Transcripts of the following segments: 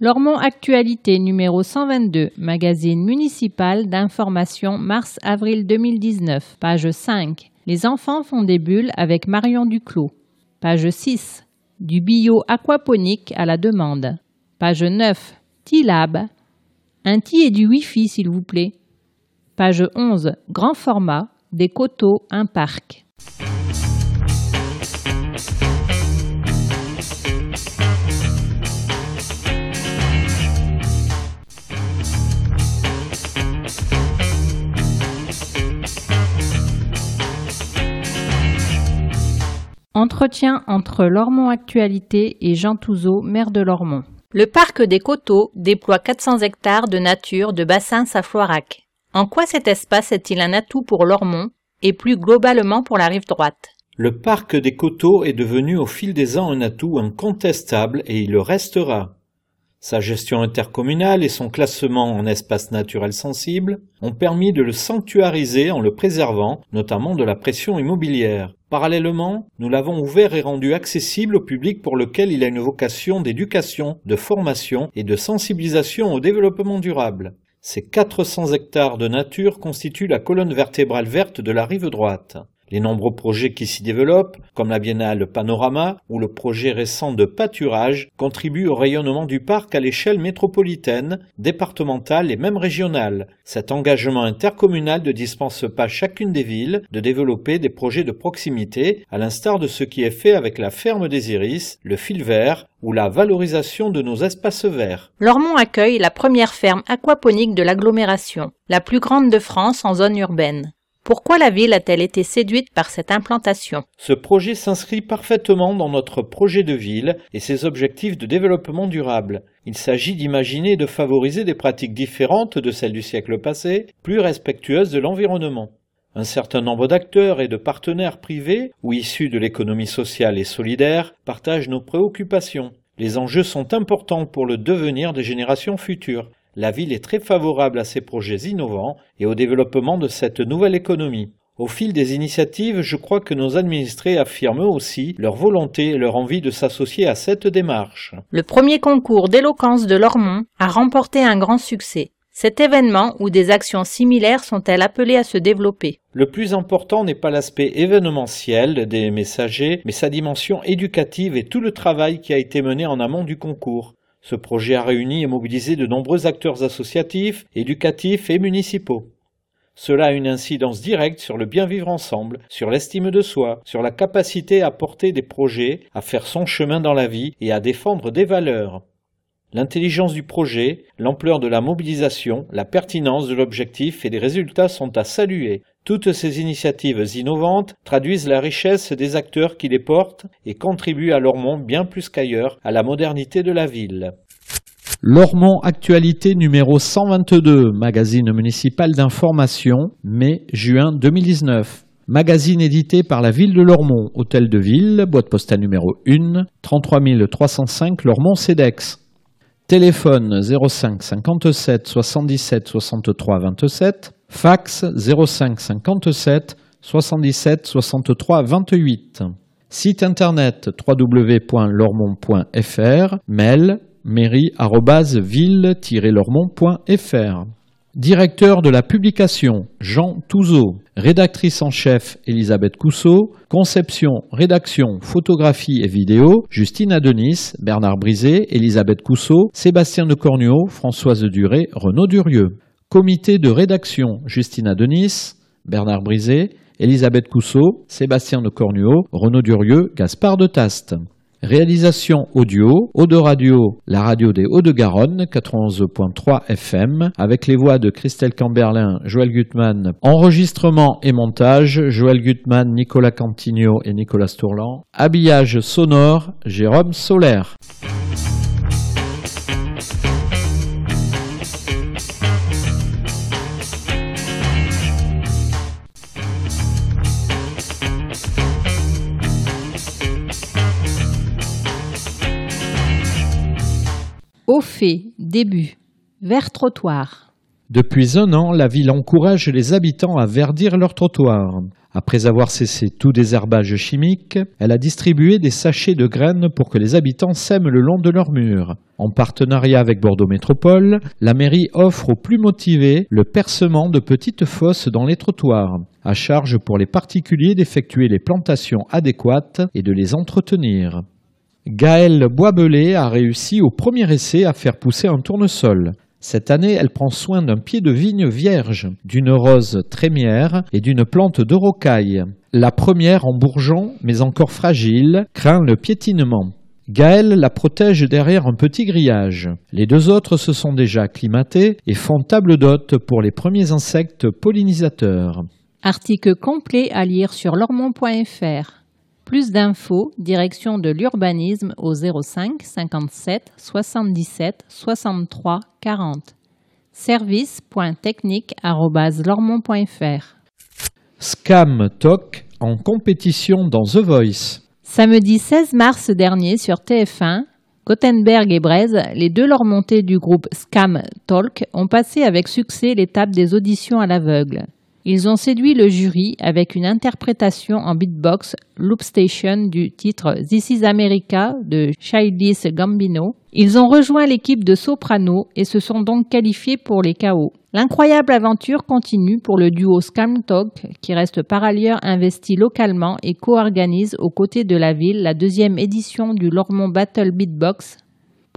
Lormont Actualité numéro 122, magazine municipal d'information mars-avril 2019, page 5. Les enfants font des bulles avec Marion Duclos. Page 6. Du bio aquaponique à la demande. Page 9. T-Lab. Un T et du Wi-Fi s'il vous plaît. Page 11. Grand format. Des coteaux, un parc. Entretien entre Lormont Actualité et Jean Touzeau, maire de Lormont. Le parc des Coteaux déploie 400 hectares de nature de bassins à Floirac. En quoi cet espace est-il un atout pour Lormont et plus globalement pour la rive droite? Le parc des Coteaux est devenu au fil des ans un atout incontestable et il le restera. Sa gestion intercommunale et son classement en espace naturel sensible ont permis de le sanctuariser en le préservant, notamment de la pression immobilière. Parallèlement, nous l'avons ouvert et rendu accessible au public pour lequel il a une vocation d'éducation, de formation et de sensibilisation au développement durable. Ces 400 hectares de nature constituent la colonne vertébrale verte de la rive droite. Les nombreux projets qui s'y développent, comme la biennale Panorama ou le projet récent de pâturage, contribuent au rayonnement du parc à l'échelle métropolitaine, départementale et même régionale. Cet engagement intercommunal ne dispense pas chacune des villes de développer des projets de proximité, à l'instar de ce qui est fait avec la ferme des Iris, le fil vert ou la valorisation de nos espaces verts. Lormont accueille la première ferme aquaponique de l'agglomération, la plus grande de France en zone urbaine. Pourquoi la ville a-t-elle été séduite par cette implantation? Ce projet s'inscrit parfaitement dans notre projet de ville et ses objectifs de développement durable. Il s'agit d'imaginer et de favoriser des pratiques différentes de celles du siècle passé, plus respectueuses de l'environnement. Un certain nombre d'acteurs et de partenaires privés ou issus de l'économie sociale et solidaire partagent nos préoccupations. Les enjeux sont importants pour le devenir des générations futures la ville est très favorable à ces projets innovants et au développement de cette nouvelle économie. Au fil des initiatives, je crois que nos administrés affirment aussi leur volonté et leur envie de s'associer à cette démarche. Le premier concours d'éloquence de Lormont a remporté un grand succès. Cet événement ou des actions similaires sont-elles appelées à se développer? Le plus important n'est pas l'aspect événementiel des messagers, mais sa dimension éducative et tout le travail qui a été mené en amont du concours. Ce projet a réuni et mobilisé de nombreux acteurs associatifs, éducatifs et municipaux. Cela a une incidence directe sur le bien vivre ensemble, sur l'estime de soi, sur la capacité à porter des projets, à faire son chemin dans la vie et à défendre des valeurs. L'intelligence du projet, l'ampleur de la mobilisation, la pertinence de l'objectif et des résultats sont à saluer. Toutes ces initiatives innovantes traduisent la richesse des acteurs qui les portent et contribuent à Lormont bien plus qu'ailleurs à la modernité de la ville. Lormont Actualité numéro 122, magazine municipal d'information, mai-juin 2019. Magazine édité par la ville de Lormont, hôtel de ville, boîte postale numéro 1, 33 305 Lormont-Cedex. Téléphone 05 57 77 63 27. Fax 05 57 77 63 28. Site internet www.lormont.fr. Mail mairie-ville-lormont.fr. Directeur de la publication, Jean Touzeau. Rédactrice en chef, Elisabeth Cousseau. Conception, rédaction, photographie et vidéo, Justine Adenis, Bernard Brisé, Elisabeth Cousseau, Sébastien de Cornuau, Françoise Duré, Renaud Durieux. Comité de rédaction, Justine Adenis, Bernard Brisé, Elisabeth Cousseau, Sébastien de Cornuau, Renaud Durieux, Gaspard de Taste. Réalisation audio, de Radio, la radio des Hauts-de-Garonne, 91.3 FM, avec les voix de Christelle Camberlin, Joël Gutmann. Enregistrement et montage, Joël Gutmann, Nicolas Cantigno et Nicolas Tourlan. Habillage sonore, Jérôme Solaire. Au fait, début. Vert trottoir. Depuis un an, la ville encourage les habitants à verdir leurs trottoirs. Après avoir cessé tout désherbage chimique, elle a distribué des sachets de graines pour que les habitants sèment le long de leurs murs. En partenariat avec Bordeaux Métropole, la mairie offre aux plus motivés le percement de petites fosses dans les trottoirs, à charge pour les particuliers d'effectuer les plantations adéquates et de les entretenir. Gaëlle Boisbelé a réussi au premier essai à faire pousser un tournesol. Cette année, elle prend soin d'un pied de vigne vierge, d'une rose trémière et d'une plante de rocaille. La première en bourgeon, mais encore fragile, craint le piétinement. Gaëlle la protège derrière un petit grillage. Les deux autres se sont déjà acclimatés et font table d'hôte pour les premiers insectes pollinisateurs. Article complet à lire sur lormont.fr. Plus d'infos, direction de l'urbanisme au 05 57 77 63 40. service.technique.lormont.fr. Scam Talk en compétition dans The Voice. Samedi 16 mars dernier sur TF1, Gothenberg et Braise, les deux lormontés du groupe Scam Talk, ont passé avec succès l'étape des auditions à l'aveugle. Ils ont séduit le jury avec une interprétation en beatbox Loop Station du titre This is America de Childish Gambino. Ils ont rejoint l'équipe de Soprano et se sont donc qualifiés pour les KO. L'incroyable aventure continue pour le duo Scam Talk qui reste par ailleurs investi localement et co-organise aux côtés de la ville la deuxième édition du Lormont Battle Beatbox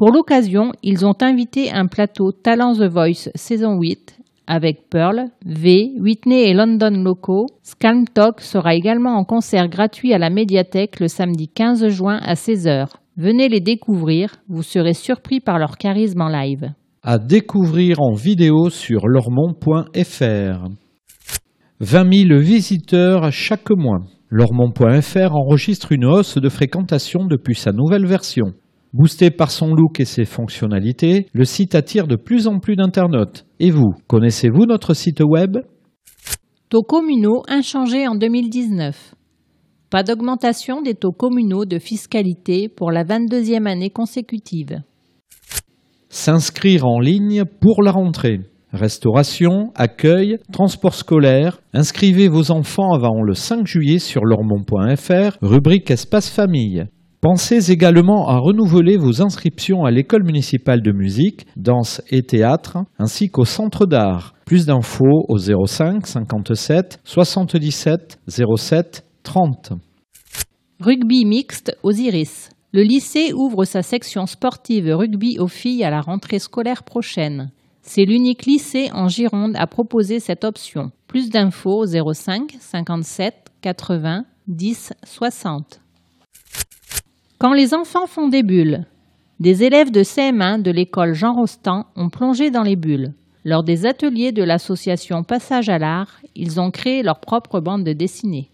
pour l'occasion, ils ont invité un plateau Talent The Voice saison 8 avec Pearl, V, Whitney et London Loco, Scam Talk sera également en concert gratuit à la médiathèque le samedi 15 juin à 16h. Venez les découvrir, vous serez surpris par leur charisme en live. À découvrir en vidéo sur lormont.fr. 20 000 visiteurs chaque mois. Lormont.fr enregistre une hausse de fréquentation depuis sa nouvelle version. Boosté par son look et ses fonctionnalités, le site attire de plus en plus d'internautes. Et vous, connaissez-vous notre site web? Taux communaux inchangés en 2019. Pas d'augmentation des taux communaux de fiscalité pour la 22e année consécutive. S'inscrire en ligne pour la rentrée. Restauration, accueil, transport scolaire. Inscrivez vos enfants avant le 5 juillet sur lormont.fr, rubrique Espace Famille. Pensez également à renouveler vos inscriptions à l'école municipale de musique, danse et théâtre, ainsi qu'au centre d'art. Plus d'infos au 05 57 77 07 30. Rugby mixte aux Iris. Le lycée ouvre sa section sportive rugby aux filles à la rentrée scolaire prochaine. C'est l'unique lycée en Gironde à proposer cette option. Plus d'infos au 05 57 80 10 60. Quand les enfants font des bulles, des élèves de CM1 de l'école Jean Rostand ont plongé dans les bulles. Lors des ateliers de l'association Passage à l'art, ils ont créé leur propre bande de dessinée.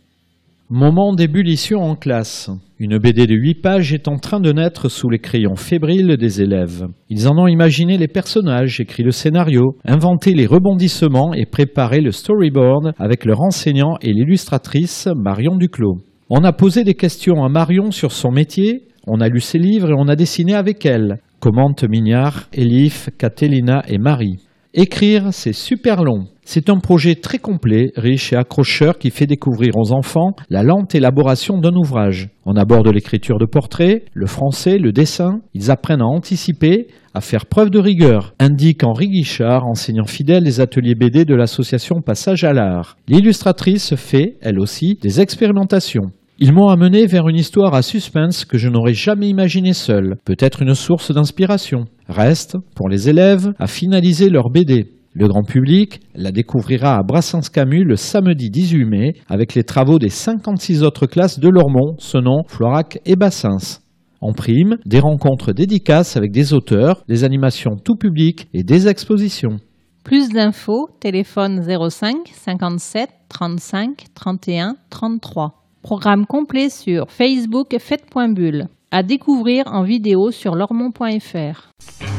Moment d'ébullition en classe. Une BD de 8 pages est en train de naître sous les crayons fébriles des élèves. Ils en ont imaginé les personnages, écrit le scénario, inventé les rebondissements et préparé le storyboard avec leur enseignant et l'illustratrice Marion Duclos. On a posé des questions à Marion sur son métier, on a lu ses livres et on a dessiné avec elle, commentent Mignard, Elif, Catelina et Marie. Écrire, c'est super long. C'est un projet très complet, riche et accrocheur qui fait découvrir aux enfants la lente élaboration d'un ouvrage. On aborde l'écriture de portraits, le français, le dessin. Ils apprennent à anticiper, à faire preuve de rigueur, indique Henri Guichard, enseignant fidèle des ateliers BD de l'association Passage à l'art. L'illustratrice fait, elle aussi, des expérimentations. Ils m'ont amené vers une histoire à suspense que je n'aurais jamais imaginée seule, peut-être une source d'inspiration. Reste, pour les élèves, à finaliser leur BD. Le grand public la découvrira à Brassens-Camus le samedi 18 mai avec les travaux des 56 autres classes de Lormont, Senon, Florac et Bassens. En prime, des rencontres dédicaces avec des auteurs, des animations tout public et des expositions. Plus d'infos, téléphone 05 57 35 31 33. Programme complet sur Facebook Fête.bulle. À découvrir en vidéo sur lormont.fr.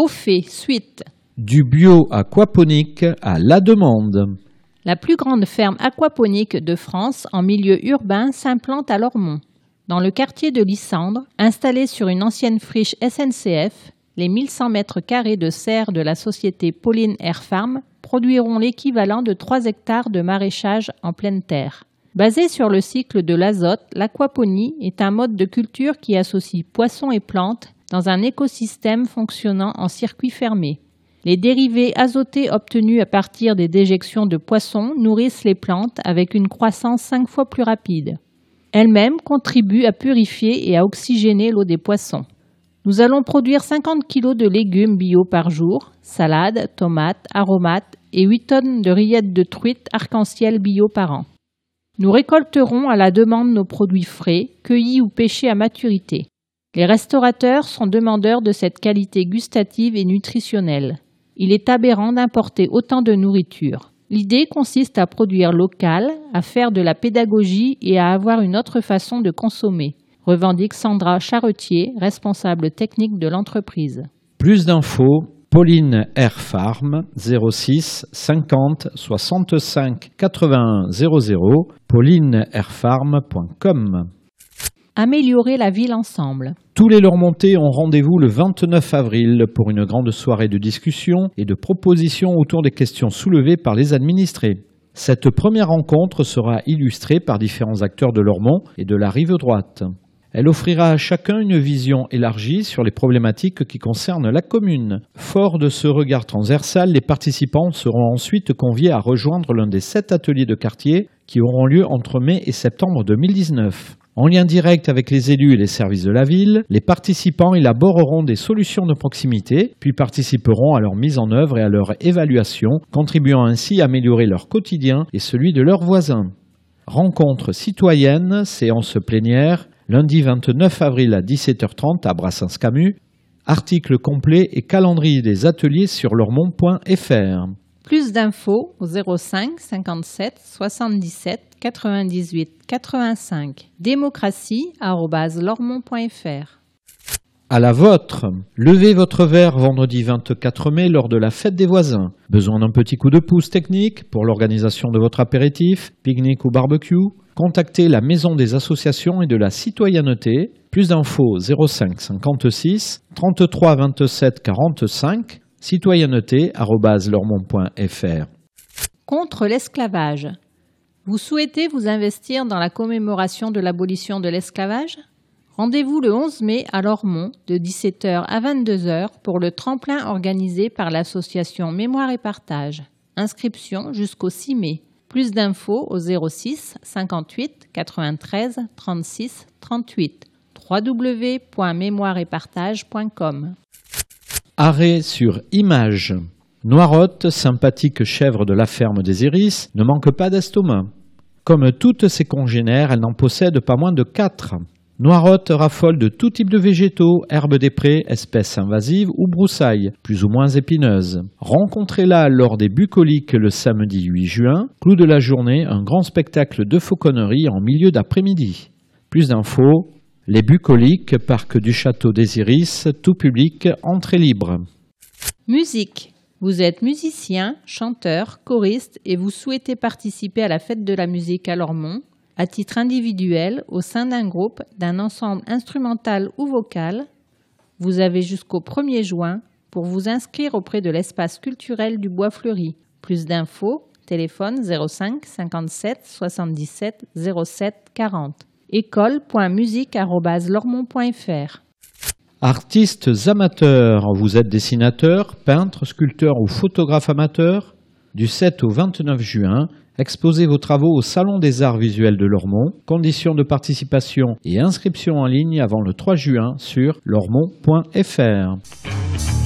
Au fait, suite. Du bio aquaponique à la demande. La plus grande ferme aquaponique de France en milieu urbain s'implante à Lormont. Dans le quartier de Lissandre, installée sur une ancienne friche SNCF, les 1100 mètres carrés de serre de la société Pauline Air Farm produiront l'équivalent de 3 hectares de maraîchage en pleine terre. Basé sur le cycle de l'azote, l'aquaponie est un mode de culture qui associe poissons et plantes dans un écosystème fonctionnant en circuit fermé. Les dérivés azotés obtenus à partir des déjections de poissons nourrissent les plantes avec une croissance cinq fois plus rapide. Elles-mêmes contribuent à purifier et à oxygéner l'eau des poissons. Nous allons produire 50 kg de légumes bio par jour, salades, tomates, aromates et 8 tonnes de rillettes de truite arc-en-ciel bio par an. Nous récolterons à la demande nos produits frais, cueillis ou pêchés à maturité. Les restaurateurs sont demandeurs de cette qualité gustative et nutritionnelle. Il est aberrant d'importer autant de nourriture. L'idée consiste à produire local, à faire de la pédagogie et à avoir une autre façon de consommer, revendique Sandra Charretier, responsable technique de l'entreprise. Plus d'infos Pauline Air Farm 06 50 65 81 00 paulineairfarm.com Améliorer la ville ensemble. Tous les Lormontais ont rendez-vous le 29 avril pour une grande soirée de discussion et de propositions autour des questions soulevées par les administrés. Cette première rencontre sera illustrée par différents acteurs de Lormont et de la rive droite. Elle offrira à chacun une vision élargie sur les problématiques qui concernent la commune. Fort de ce regard transversal, les participants seront ensuite conviés à rejoindre l'un des sept ateliers de quartier qui auront lieu entre mai et septembre 2019. En lien direct avec les élus et les services de la ville, les participants élaboreront des solutions de proximité, puis participeront à leur mise en œuvre et à leur évaluation, contribuant ainsi à améliorer leur quotidien et celui de leurs voisins. Rencontre citoyenne, séance plénière, lundi 29 avril à 17h30 à Brassens-Camus. Article complet et calendrier des ateliers sur lormont.fr. Plus d'infos au 05 57 77 98 85. démocratie.lormont.fr. À la vôtre. Levez votre verre vendredi 24 mai lors de la fête des voisins. Besoin d'un petit coup de pouce technique pour l'organisation de votre apéritif, pique-nique ou barbecue? Contactez la Maison des associations et de la citoyenneté. Plus d'infos 05 56 33 27 45 citoyenneté.fr. Contre l'esclavage. Vous souhaitez vous investir dans la commémoration de l'abolition de l'esclavage? Rendez-vous le 11 mai à Lormont de 17h à 22h pour le tremplin organisé par l'association Mémoire et Partage. Inscription jusqu'au 6 mai. Plus d'infos au 06 58 93 36 38 www.mémoireetpartage.com. Arrêt sur image. Noirotte, sympathique chèvre de la ferme des Iris, ne manque pas d'estomac. Comme toutes ses congénères, elle n'en possède pas moins de quatre. Noirotte raffole de tout type de végétaux, herbes des prés, espèces invasives ou broussailles, plus ou moins épineuses. Rencontrez-la lors des bucoliques le samedi 8 juin. Clou de la journée, un grand spectacle de fauconnerie en milieu d'après-midi. Plus d'infos, les bucoliques, parc du château des Iris, tout public, entrée libre. Musique. Vous êtes musicien, chanteur, choriste et vous souhaitez participer à la fête de la musique à Lormont, à titre individuel, au sein d'un groupe, d'un ensemble instrumental ou vocal, vous avez jusqu'au 1er juin pour vous inscrire auprès de l'espace culturel du Bois Fleuri. Plus d'infos, téléphone 05 57 77 07 40. école.musique.lormont.fr Artistes amateurs, vous êtes dessinateur, peintre, sculpteur ou photographe amateur Du 7 au 29 juin, exposez vos travaux au Salon des Arts Visuels de Lormont. Conditions de participation et inscription en ligne avant le 3 juin sur lormont.fr.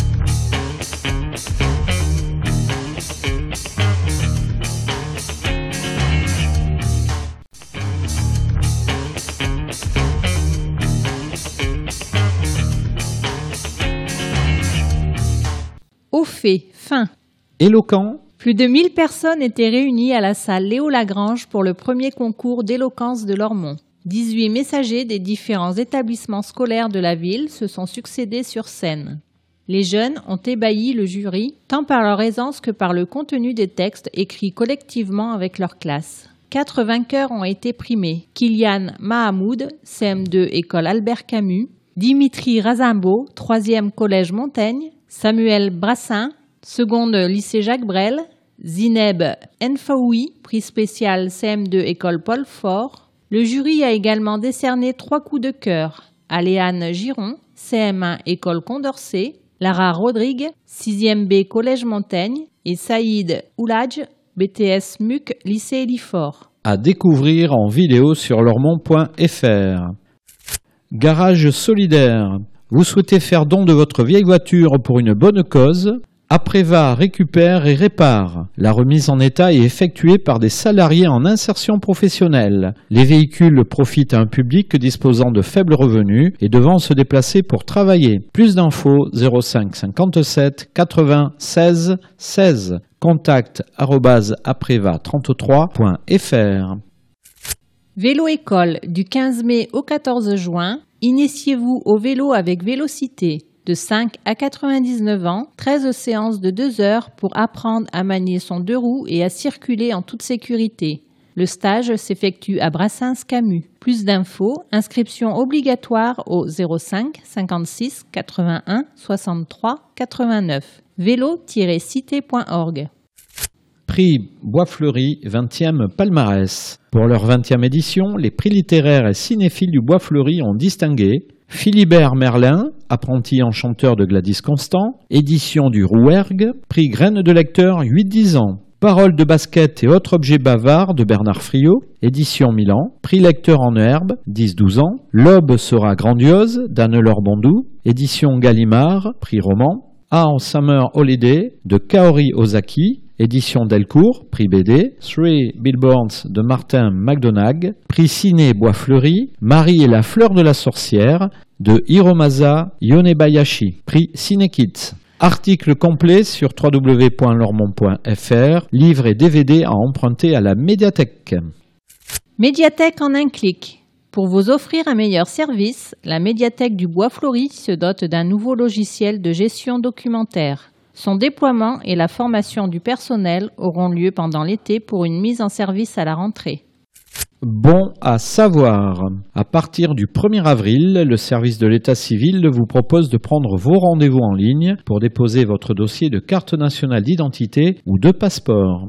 Au fait, fin. Éloquent, Plus de 1000 personnes étaient réunies à la salle Léo Lagrange pour le premier concours d'éloquence de Lormont. 18 messagers des différents établissements scolaires de la ville se sont succédés sur scène. Les jeunes ont ébahi le jury tant par leur aisance que par le contenu des textes écrits collectivement avec leur classe. Quatre vainqueurs ont été primés. Kylian Mahamoud, CM2 École Albert Camus, Dimitri Razimbo, 3e Collège Montaigne, Samuel Brassin, seconde Lycée Jacques Brel, Zineb Enfaoui, prix spécial CM2 École Paul Fort. Le jury a également décerné trois coups de cœur à Léane Giron, CM1 École Condorcet, Lara Rodrigue, 6e B Collège Montaigne et Saïd Ouladj, BTS MUC Lycée Elifort. À découvrir en vidéo sur lormont.fr. Garage solidaire. Vous souhaitez faire don de votre vieille voiture pour une bonne cause Apréva récupère et répare. La remise en état est effectuée par des salariés en insertion professionnelle. Les véhicules profitent à un public disposant de faibles revenus et devant se déplacer pour travailler. Plus d'infos 05 57 80 16 16. Contact apreva33.fr. Vélo école du 15 mai au 14 juin. Initiez-vous au vélo avec Vélocité de 5 à 99 ans, 13 séances de 2 heures pour apprendre à manier son deux roues et à circuler en toute sécurité. Le stage s'effectue à Brassens-Camus. Plus d'infos, inscription obligatoire au 05 56 81 63 89. vélo-cité.org. Prix Bois Fleuri 20e palmarès. Pour leur 20e édition, les prix littéraires et cinéphiles du Bois Fleuri ont distingué Philibert Merlin, apprenti enchanteur de Gladys Constant, édition du Rouergue, prix Graines de lecteur 8-10 ans. Paroles de basket et autres objets bavards de Bernard Friot, édition Milan, prix lecteur en herbe, 10-12 ans. L'aube sera grandiose d'Anne-Laure Bondou, édition Gallimard, prix roman. A en Summer Holiday de Kaori Ozaki, édition Delcourt, prix BD, Three Billboards de Martin McDonagh, prix Ciné Bois Fleuri, Marie et la fleur de la sorcière de Hiromasa Yonebayashi, prix Ciné Kids. Article complet sur www.lormont.fr, livre et DVD à emprunter à la médiathèque. Médiathèque en un clic. Pour vous offrir un meilleur service, la médiathèque du Bois Fleuri se dote d'un nouveau logiciel de gestion documentaire. Son déploiement et la formation du personnel auront lieu pendant l'été pour une mise en service à la rentrée. Bon à savoir. À partir du 1er avril, le service de l'état civil vous propose de prendre vos rendez-vous en ligne pour déposer votre dossier de carte nationale d'identité ou de passeport.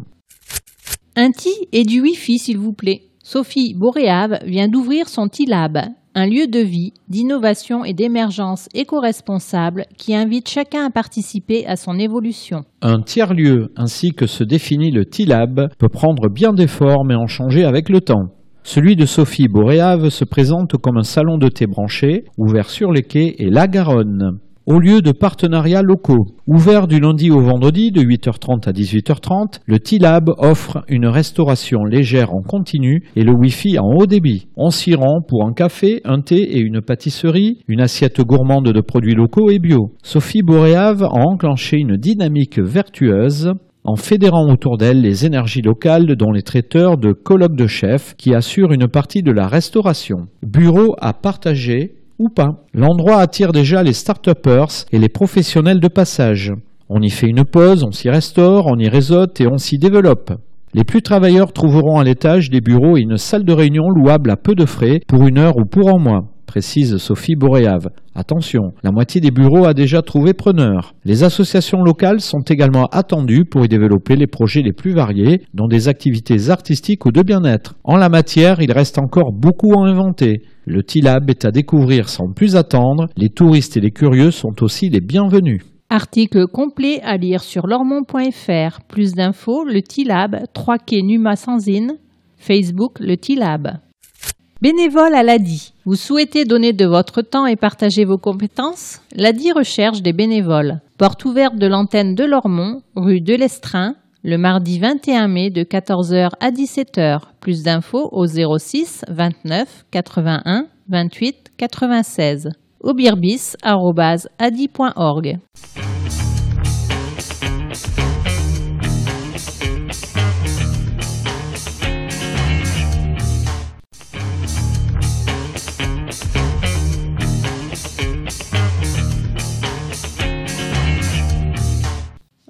Un TI et du Wi-Fi, s'il vous plaît. Sophie Boréave vient d'ouvrir son TILAB, un lieu de vie, d'innovation et d'émergence éco-responsable qui invite chacun à participer à son évolution. Un tiers-lieu, ainsi que se définit le TILAB, peut prendre bien des formes et en changer avec le temps. Celui de Sophie Boréave se présente comme un salon de thé branché, ouvert sur les quais et la Garonne au lieu de partenariats locaux. Ouvert du lundi au vendredi de 8h30 à 18h30, le T-Lab offre une restauration légère en continu et le Wi-Fi en haut débit. On s'y rend pour un café, un thé et une pâtisserie, une assiette gourmande de produits locaux et bio. Sophie Boréave a enclenché une dynamique vertueuse en fédérant autour d'elle les énergies locales dont les traiteurs de colloques de chefs qui assurent une partie de la restauration. Bureau à partager ou pas. L'endroit attire déjà les start-uppers et les professionnels de passage. On y fait une pause, on s'y restaure, on y réseaute et on s'y développe. Les plus travailleurs trouveront à l'étage des bureaux et une salle de réunion louable à peu de frais pour une heure ou pour un mois précise Sophie Boréave. Attention, la moitié des bureaux a déjà trouvé preneur. Les associations locales sont également attendues pour y développer les projets les plus variés, dont des activités artistiques ou de bien-être. En la matière, il reste encore beaucoup à inventer. Le TILAB est à découvrir sans plus attendre. Les touristes et les curieux sont aussi les bienvenus. Article complet à lire sur lormont.fr. Plus d'infos, le TILAB, 3 quai Numa Sanzine, Facebook, le TILAB. Bénévole à l'ADI. Vous souhaitez donner de votre temps et partager vos compétences? L'ADI recherche des bénévoles. Porte ouverte de l'antenne de Lormont, rue de l'Estrin, le mardi 21 mai de 14h à 17h. Plus d'infos au 06 29 81 28 96 birbis.adi.org.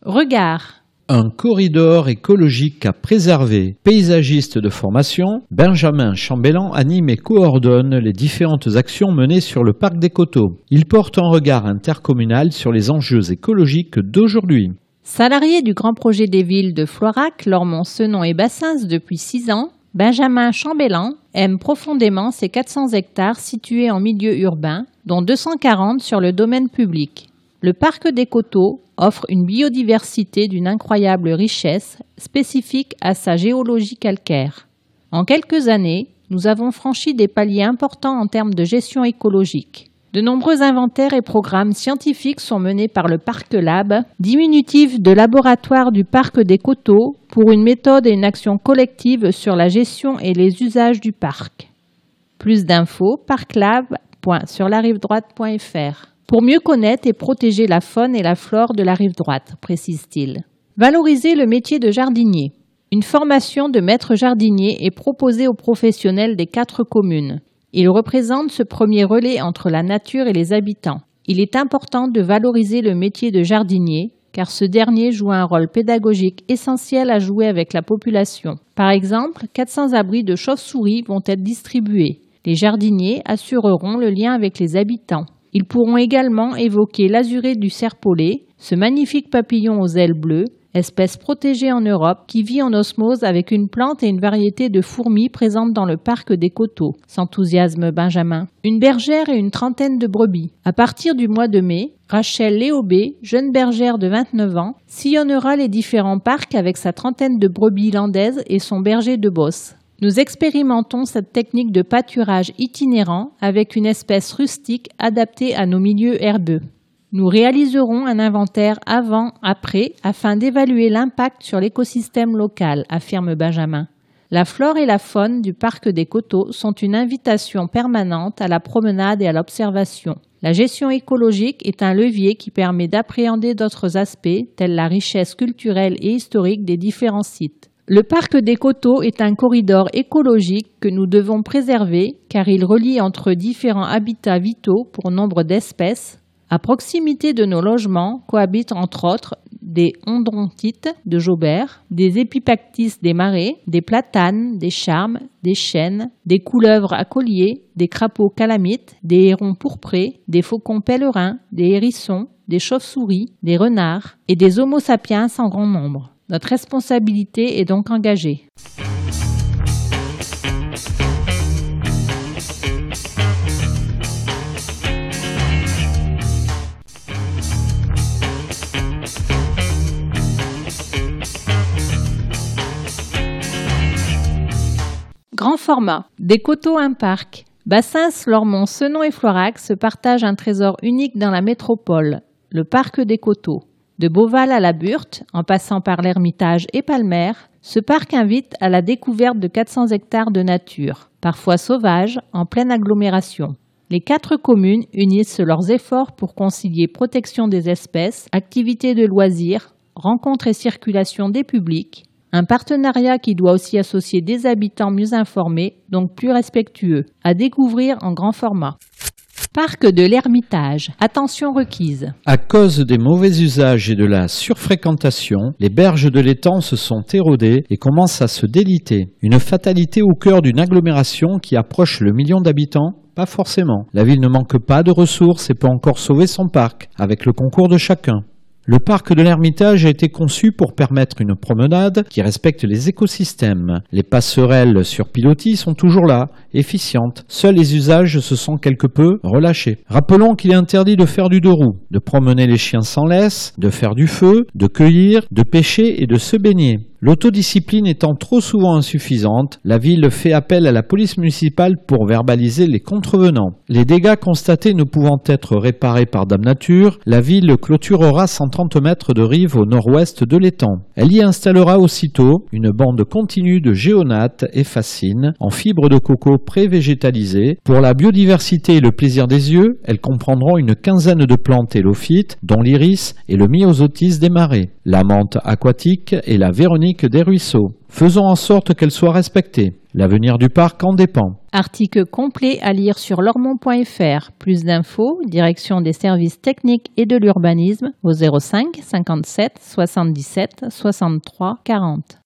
Regard. Un corridor écologique à préserver. Paysagiste de formation, Benjamin Chambellan anime et coordonne les différentes actions menées sur le parc des Coteaux. Il porte un regard intercommunal sur les enjeux écologiques d'aujourd'hui. Salarié du grand projet des villes de Floirac, Lormont, Senon et Bassins depuis six ans, Benjamin Chambellan aime profondément ces 400 hectares situés en milieu urbain, dont 240 sur le domaine public. Le parc des Coteaux offre une biodiversité d'une incroyable richesse spécifique à sa géologie calcaire. En quelques années, nous avons franchi des paliers importants en termes de gestion écologique. De nombreux inventaires et programmes scientifiques sont menés par le Parc Lab, diminutif de laboratoire du Parc des Coteaux, pour une méthode et une action collective sur la gestion et les usages du parc. Plus d'infos, parclab.surlarivedroite.fr. Pour mieux connaître et protéger la faune et la flore de la rive droite, précise-t-il. Valoriser le métier de jardinier. Une formation de maître jardinier est proposée aux professionnels des quatre communes. Il représente ce premier relais entre la nature et les habitants. Il est important de valoriser le métier de jardinier car ce dernier joue un rôle pédagogique essentiel à jouer avec la population. Par exemple, 400 abris de chauves-souris vont être distribués. Les jardiniers assureront le lien avec les habitants. Ils pourront également évoquer l'azuré du serpolet, ce magnifique papillon aux ailes bleues, espèce protégée en Europe qui vit en osmose avec une plante et une variété de fourmis présentes dans le parc des coteaux, s'enthousiasme Benjamin. Une bergère et une trentaine de brebis. À partir du mois de mai, Rachel Léobé, jeune bergère de 29 ans, sillonnera les différents parcs avec sa trentaine de brebis landaises et son berger de bosse. Nous expérimentons cette technique de pâturage itinérant avec une espèce rustique adaptée à nos milieux herbeux. Nous réaliserons un inventaire avant-après afin d'évaluer l'impact sur l'écosystème local, affirme Benjamin. La flore et la faune du parc des coteaux sont une invitation permanente à la promenade et à l'observation. La gestion écologique est un levier qui permet d'appréhender d'autres aspects, tels la richesse culturelle et historique des différents sites. Le parc des coteaux est un corridor écologique que nous devons préserver car il relie entre différents habitats vitaux pour nombre d'espèces, à proximité de nos logements cohabitent entre autres des ondrontites de Jaubert, des épipactis des marais, des platanes, des charmes, des chênes, des couleuvres à collier, des crapauds calamites, des hérons pourprés, des faucons pèlerins, des hérissons, des chauves-souris, des renards et des homo sapiens en grand nombre. Notre responsabilité est donc engagée. Grand format. Des coteaux, un parc. Bassins, Lormont, Senon et Florac se partagent un trésor unique dans la métropole, le parc des coteaux. De Beauval à la Burte, en passant par l'Ermitage et Palmer, ce parc invite à la découverte de 400 hectares de nature, parfois sauvage, en pleine agglomération. Les quatre communes unissent leurs efforts pour concilier protection des espèces, activités de loisirs, rencontres et circulation des publics, un partenariat qui doit aussi associer des habitants mieux informés, donc plus respectueux, à découvrir en grand format. Parc de l'Ermitage. Attention requise. À cause des mauvais usages et de la surfréquentation, les berges de l'étang se sont érodées et commencent à se déliter. Une fatalité au cœur d'une agglomération qui approche le million d'habitants? Pas forcément. La ville ne manque pas de ressources et peut encore sauver son parc, avec le concours de chacun. Le parc de l'Ermitage a été conçu pour permettre une promenade qui respecte les écosystèmes. Les passerelles sur pilotis sont toujours là, efficientes. Seuls les usages se sont quelque peu relâchés. Rappelons qu'il est interdit de faire du deux roues, de promener les chiens sans laisse, de faire du feu, de cueillir, de pêcher et de se baigner. L'autodiscipline étant trop souvent insuffisante, la ville fait appel à la police municipale pour verbaliser les contrevenants. Les dégâts constatés ne pouvant être réparés par Dame Nature, la ville clôturera 130 mètres de rive au nord-ouest de l'étang. Elle y installera aussitôt une bande continue de géonates et fascines en fibres de coco pré-végétalisées. Pour la biodiversité et le plaisir des yeux, elles comprendront une quinzaine de plantes hélophytes, dont l'iris et le myosotis des marais, la menthe aquatique et la véronique des ruisseaux. Faisons en sorte qu'elle soit respectée. L'avenir du parc en dépend. Article complet à lire sur lormont.fr. Plus d'infos, direction des services techniques et de l'urbanisme au 05 57 77 63 40.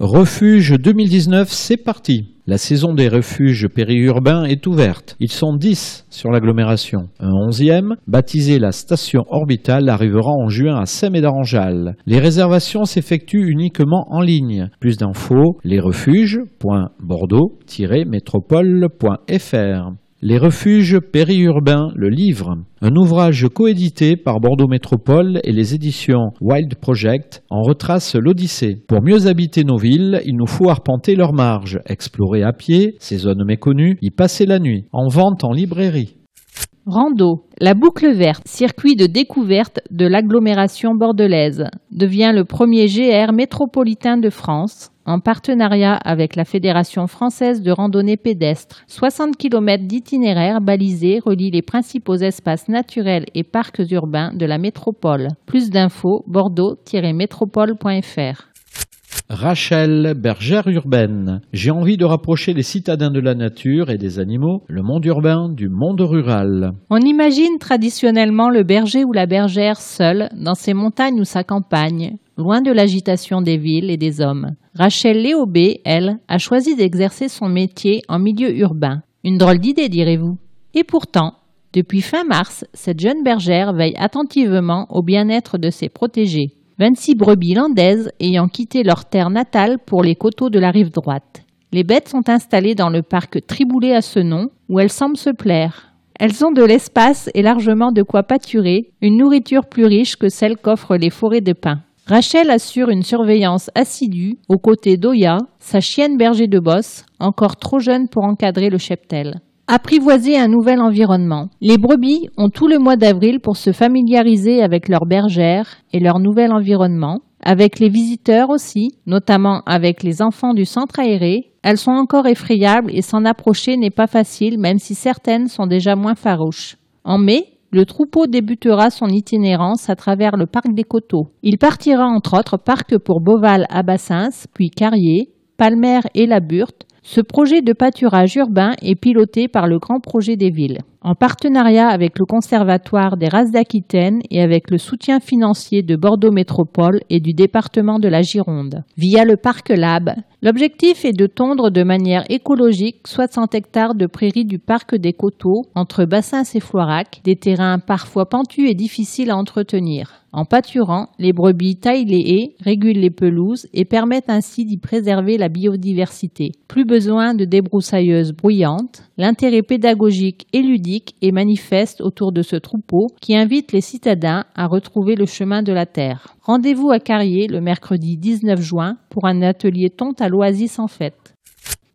Refuge 2019, c'est parti. La saison des refuges périurbains est ouverte. Ils sont 10 sur l'agglomération. Un onzième, baptisé la station orbitale, arrivera en juin à Saint-Médard-en-Jalles. Les réservations s'effectuent uniquement en ligne. Plus d'infos, lesrefuges.bordeaux-métropole.fr. Les refuges périurbains, le livre, un ouvrage coédité par Bordeaux Métropole et les éditions Wild Project en retrace l'Odyssée. Pour mieux habiter nos villes, il nous faut arpenter leurs marges, explorer à pied ces zones méconnues, y passer la nuit, en vente en librairie. Rando. La boucle verte, circuit de découverte de l'agglomération bordelaise, devient le premier GR métropolitain de France en partenariat avec la Fédération française de randonnée pédestre. 60 km d'itinéraires balisés relient les principaux espaces naturels et parcs urbains de la métropole. Plus d'infos, bordeaux-métropole.fr. Rachel, bergère urbaine. J'ai envie de rapprocher les citadins de la nature et des animaux, le monde urbain du monde rural. On imagine traditionnellement le berger ou la bergère seul dans ses montagnes ou sa campagne, loin de l'agitation des villes et des hommes. Rachel Léobé, elle, a choisi d'exercer son métier en milieu urbain. Une drôle d'idée, direz-vous. Et pourtant, depuis fin mars, cette jeune bergère veille attentivement au bien-être de ses protégés. 26 brebis landaises ayant quitté leur terre natale pour les coteaux de la rive droite. Les bêtes sont installées dans le parc Triboulet à ce nom, où elles semblent se plaire. Elles ont de l'espace et largement de quoi pâturer, une nourriture plus riche que celle qu'offrent les forêts de pins. Rachel assure une surveillance assidue aux côtés d'Oya, sa chienne berger de bosse, encore trop jeune pour encadrer le cheptel. Apprivoiser un nouvel environnement. Les brebis ont tout le mois d'avril pour se familiariser avec leur bergère et leur nouvel environnement, avec les visiteurs aussi, notamment avec les enfants du centre aéré. Elles sont encore effrayables et s'en approcher n'est pas facile même si certaines sont déjà moins farouches. En mai, le troupeau débutera son itinérance à travers le parc des Coteaux. Il partira entre autres parc pour Beauval à Bassins, puis Carrier, Palmer et La Burte, ce projet de pâturage urbain est piloté par le Grand Projet des Villes, en partenariat avec le Conservatoire des races d'Aquitaine et avec le soutien financier de Bordeaux Métropole et du département de la Gironde. Via le Parc Lab, l'objectif est de tondre de manière écologique 60 hectares de prairies du Parc des Coteaux entre Bassins et Floirac, des terrains parfois pentus et difficiles à entretenir. En pâturant, les brebis taillent les haies, régulent les pelouses et permettent ainsi d'y préserver la biodiversité. Plus besoin de débroussailleuses bruyantes. L'intérêt pédagogique et ludique est manifeste autour de ce troupeau qui invite les citadins à retrouver le chemin de la terre. Rendez-vous à Carrier le mercredi 19 juin pour un atelier tonte à l'Oasis en fête.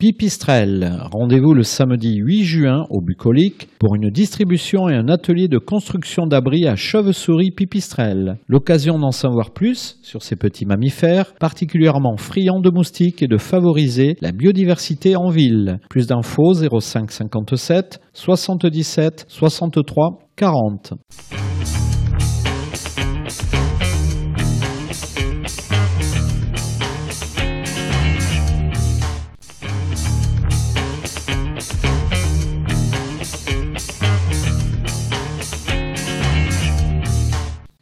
Pipistrelle. Rendez-vous le samedi 8 juin au Bucolique pour une distribution et un atelier de construction d'abris à chauve-souris pipistrelle. L'occasion d'en savoir plus sur ces petits mammifères, particulièrement friands de moustiques et de favoriser la biodiversité en ville. Plus d'infos 05 57 77 63 40.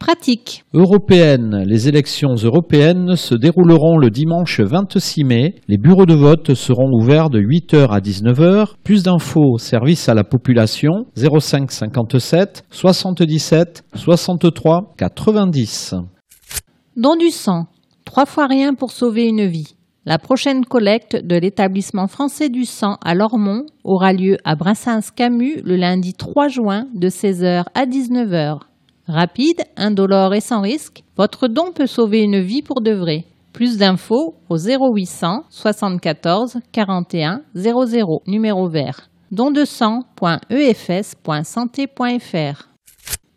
Pratique. Européenne. Les élections européennes se dérouleront le dimanche 26 mai. Les bureaux de vote seront ouverts de 8h à 19h. Plus d'infos, service à la population 05 57 77 63 90. Don du sang. Trois fois rien pour sauver une vie. La prochaine collecte de l'établissement français du sang à Lormont aura lieu à Brassens-Camus le lundi 3 juin de 16h à 19h. Rapide, indolore et sans risque, votre don peut sauver une vie pour de vrai. Plus d'infos au 0800 74 41 00 numéro vert. Don de sang.efs.santé.fr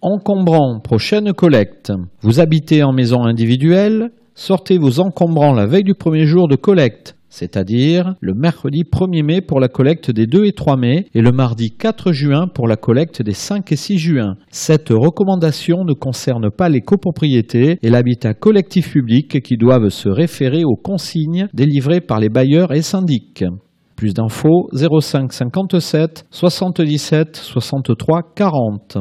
Encombrant, prochaine collecte. Vous habitez en maison individuelle Sortez vos encombrants la veille du premier jour de collecte c'est-à-dire le mercredi 1er mai pour la collecte des 2 et 3 mai et le mardi 4 juin pour la collecte des 5 et 6 juin. Cette recommandation ne concerne pas les copropriétés et l'habitat collectif public qui doivent se référer aux consignes délivrées par les bailleurs et syndics. Plus d'infos 05 57 77 63 40.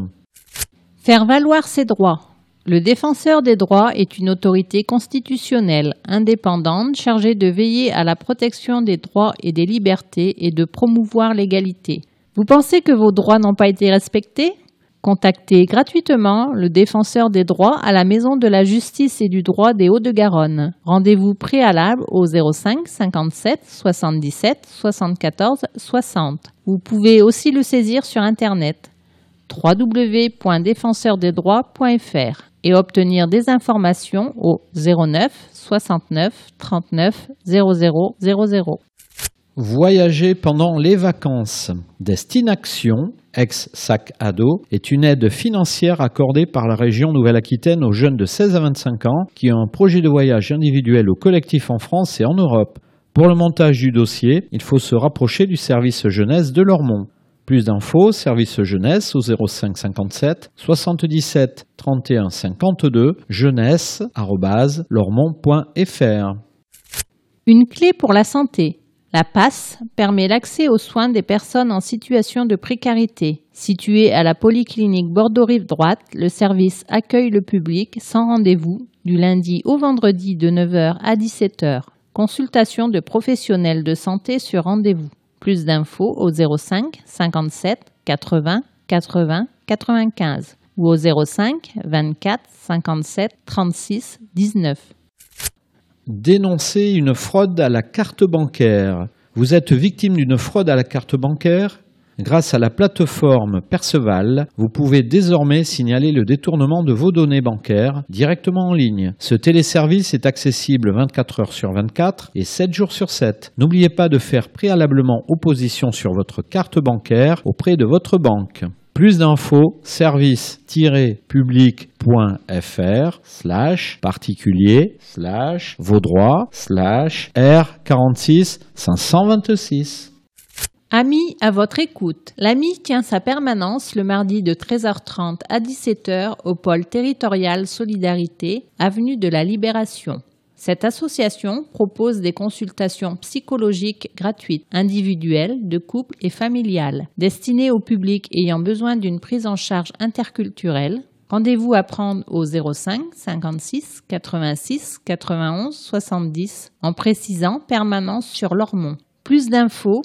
Faire valoir ses droits. Le défenseur des droits est une autorité constitutionnelle indépendante chargée de veiller à la protection des droits et des libertés et de promouvoir l'égalité. Vous pensez que vos droits n'ont pas été respectés? Contactez gratuitement le défenseur des droits à la Maison de la Justice et du Droit des Hauts-de-Garonne. Rendez-vous préalable au 05 57 77 74 60. Vous pouvez aussi le saisir sur Internet www.défenseurdesdroits.fr et obtenir des informations au 09 69 39 00 00. Voyager pendant les vacances. Destination, ex-sac à dos, est une aide financière accordée par la région Nouvelle-Aquitaine aux jeunes de 16 à 25 ans qui ont un projet de voyage individuel ou collectif en France et en Europe. Pour le montage du dossier, il faut se rapprocher du service jeunesse de Lormont. Plus d'infos, service jeunesse au 05 57 77 31 52 jeunesse@lormont.fr. Une clé pour la santé. La PASSE permet l'accès aux soins des personnes en situation de précarité. Situé à la polyclinique Bordeaux-Rive droite, le service accueille le public sans rendez-vous du lundi au vendredi de 9h à 17h. Consultation de professionnels de santé sur rendez-vous. Plus d'infos au 05 57 80 80 95 ou au 05 24 57 36 19. Dénoncer une fraude à la carte bancaire. Vous êtes victime d'une fraude à la carte bancaire? Grâce à la plateforme Perceval, vous pouvez désormais signaler le détournement de vos données bancaires directement en ligne. Ce téléservice est accessible 24 heures sur 24 et 7 jours sur 7. N'oubliez pas de faire préalablement opposition sur votre carte bancaire auprès de votre banque. Plus d'infos, service-public.fr slash particulier slash vos droits slash R46 526. Amis à votre écoute, l'AMI tient sa permanence le mardi de 13h30 à 17h au pôle territorial Solidarité, avenue de la Libération. Cette association propose des consultations psychologiques gratuites, individuelles, de couple et familiales, destinées au public ayant besoin d'une prise en charge interculturelle. Rendez-vous à prendre au 05 56 86 91 70 en précisant permanence sur Lormont. Plus d'infos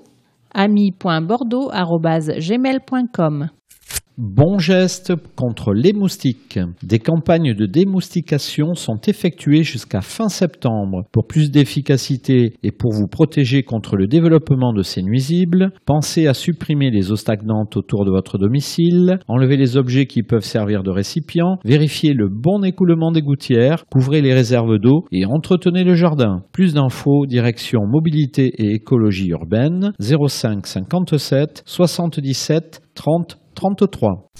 ami.bordeaux.gmail.com Bon geste contre les moustiques. Des campagnes de démoustication sont effectuées jusqu'à fin septembre. Pour plus d'efficacité et pour vous protéger contre le développement de ces nuisibles, pensez à supprimer les eaux stagnantes autour de votre domicile, enlever les objets qui peuvent servir de récipient, vérifiez le bon écoulement des gouttières, couvrez les réserves d'eau et entretenez le jardin. Plus d'infos, direction mobilité et écologie urbaine 05 57 77 30 33.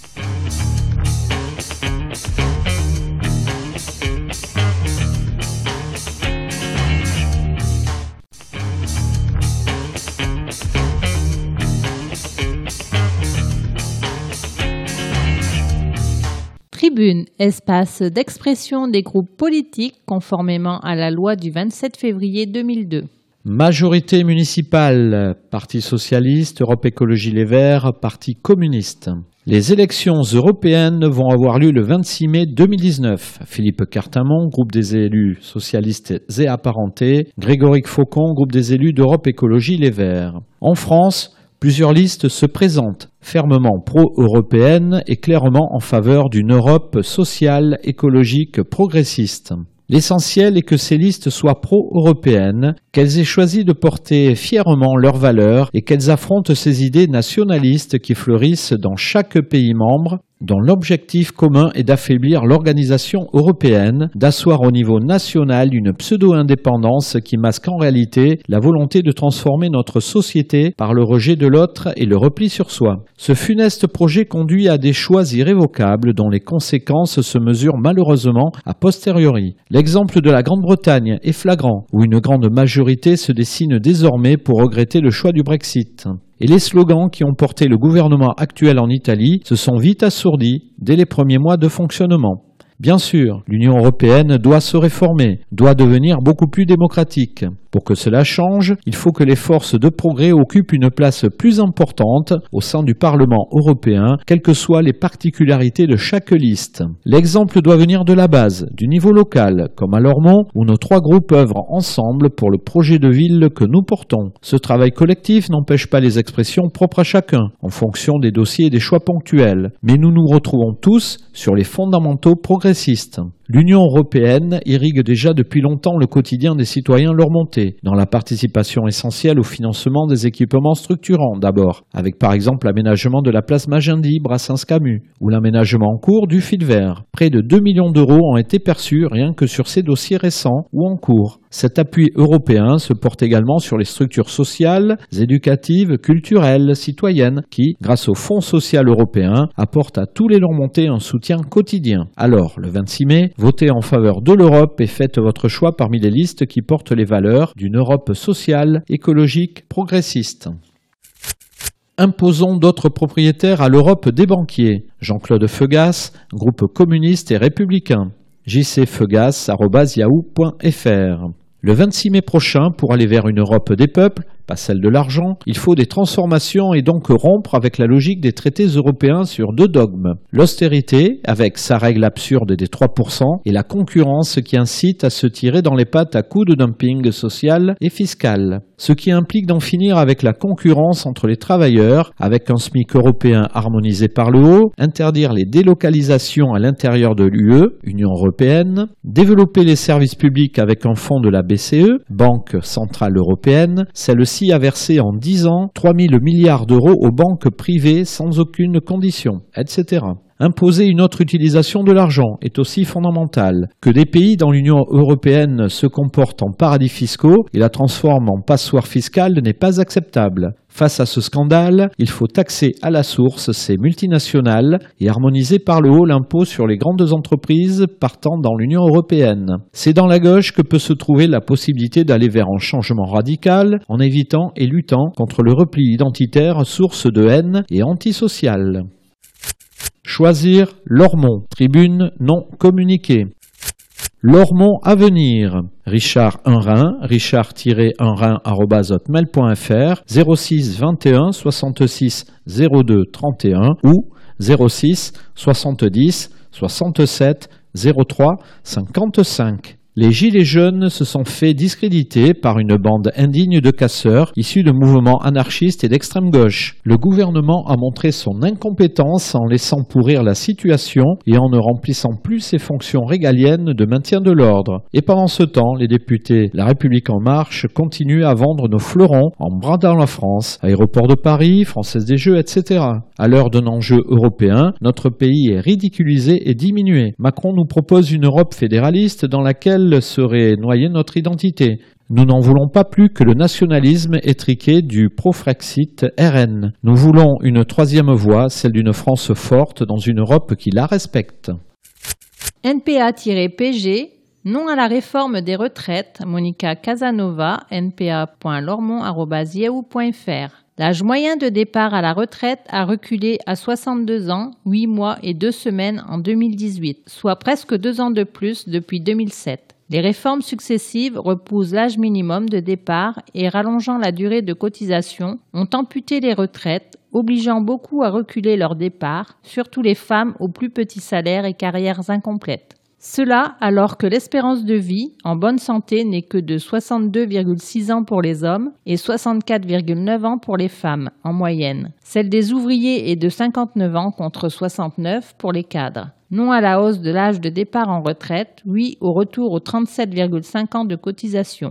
Tribune, espace d'expression des groupes politiques conformément à la loi du 27 février 2002. Majorité municipale, Parti socialiste, Europe Écologie Les Verts, Parti communiste. Les élections européennes vont avoir lieu le 26 mai 2019. Philippe Cartamont, groupe des élus socialistes et apparentés. Grégoric Faucon, groupe des élus d'Europe Écologie Les Verts. En France, plusieurs listes se présentent, fermement pro-européennes et clairement en faveur d'une Europe sociale, écologique, progressiste. L'essentiel est que ces listes soient pro-européennes, qu'elles aient choisi de porter fièrement leurs valeurs et qu'elles affrontent ces idées nationalistes qui fleurissent dans chaque pays membre dont l'objectif commun est d'affaiblir l'organisation européenne, d'asseoir au niveau national une pseudo-indépendance qui masque en réalité la volonté de transformer notre société par le rejet de l'autre et le repli sur soi. Ce funeste projet conduit à des choix irrévocables dont les conséquences se mesurent malheureusement a posteriori. L'exemple de la Grande-Bretagne est flagrant, où une grande majorité se dessine désormais pour regretter le choix du Brexit et les slogans qui ont porté le gouvernement actuel en Italie se sont vite assourdis dès les premiers mois de fonctionnement. Bien sûr, l'Union européenne doit se réformer, doit devenir beaucoup plus démocratique. Pour que cela change, il faut que les forces de progrès occupent une place plus importante au sein du Parlement européen, quelles que soient les particularités de chaque liste. L'exemple doit venir de la base, du niveau local, comme à Lormont, où nos trois groupes œuvrent ensemble pour le projet de ville que nous portons. Ce travail collectif n'empêche pas les expressions propres à chacun, en fonction des dossiers et des choix ponctuels, mais nous nous retrouvons tous sur les fondamentaux racista L'Union européenne irrigue déjà depuis longtemps le quotidien des citoyens leur montée, dans la participation essentielle au financement des équipements structurants d'abord, avec par exemple l'aménagement de la place Magendie Brassens-Camus, ou l'aménagement en cours du fil vert. Près de 2 millions d'euros ont été perçus rien que sur ces dossiers récents ou en cours. Cet appui européen se porte également sur les structures sociales, éducatives, culturelles, citoyennes, qui, grâce au Fonds social européen, apportent à tous les montés un soutien quotidien. Alors, le 26 mai, Votez en faveur de l'Europe et faites votre choix parmi les listes qui portent les valeurs d'une Europe sociale, écologique, progressiste. Imposons d'autres propriétaires à l'Europe des banquiers. Jean-Claude Feugas, groupe communiste et républicain. jcfeugas.yahoo.fr Le 26 mai prochain, pour aller vers une Europe des peuples, pas celle de l'argent, il faut des transformations et donc rompre avec la logique des traités européens sur deux dogmes. L'austérité, avec sa règle absurde des 3%, et la concurrence qui incite à se tirer dans les pattes à coups de dumping social et fiscal. Ce qui implique d'en finir avec la concurrence entre les travailleurs, avec un SMIC européen harmonisé par le haut, interdire les délocalisations à l'intérieur de l'UE, Union européenne, développer les services publics avec un fonds de la BCE, Banque centrale européenne, celle-ci a versé en 10 ans 3 000 milliards d'euros aux banques privées sans aucune condition, etc. Imposer une autre utilisation de l'argent est aussi fondamental. Que des pays dans l'Union européenne se comportent en paradis fiscaux et la transforment en passoire fiscale n'est pas acceptable. Face à ce scandale, il faut taxer à la source ces multinationales et harmoniser par le haut l'impôt sur les grandes entreprises partant dans l'Union européenne. C'est dans la gauche que peut se trouver la possibilité d'aller vers un changement radical en évitant et luttant contre le repli identitaire source de haine et antisocial. Choisir Lormont, tribune non communiquée. Lormont à venir. Richard Unrin, richard-unrin.hotmail.fr 06 21 66 02 31 ou 06 70 67 03 55. Les Gilets jaunes se sont fait discréditer par une bande indigne de casseurs issus de mouvements anarchistes et d'extrême gauche. Le gouvernement a montré son incompétence en laissant pourrir la situation et en ne remplissant plus ses fonctions régaliennes de maintien de l'ordre. Et pendant ce temps, les députés La République en marche continuent à vendre nos fleurons en bradant la France, aéroport de Paris, Française des Jeux, etc. À l'heure d'un enjeu européen, notre pays est ridiculisé et diminué. Macron nous propose une Europe fédéraliste dans laquelle serait noyer notre identité. Nous n'en voulons pas plus que le nationalisme étriqué du pro-Frexit RN. Nous voulons une troisième voie, celle d'une France forte dans une Europe qui la respecte. NPA-PG, non à la réforme des retraites, Monica Casanova, npa.lormont.fr. L'âge moyen de départ à la retraite a reculé à 62 ans, 8 mois et 2 semaines en 2018, soit presque 2 ans de plus depuis 2007. Les réformes successives repoussent l'âge minimum de départ et rallongeant la durée de cotisation ont amputé les retraites, obligeant beaucoup à reculer leur départ, surtout les femmes aux plus petits salaires et carrières incomplètes. Cela alors que l'espérance de vie en bonne santé n'est que de 62,6 ans pour les hommes et 64,9 ans pour les femmes en moyenne. Celle des ouvriers est de 59 ans contre 69 pour les cadres. Non à la hausse de l'âge de départ en retraite, oui au retour aux 37,5 ans de cotisation.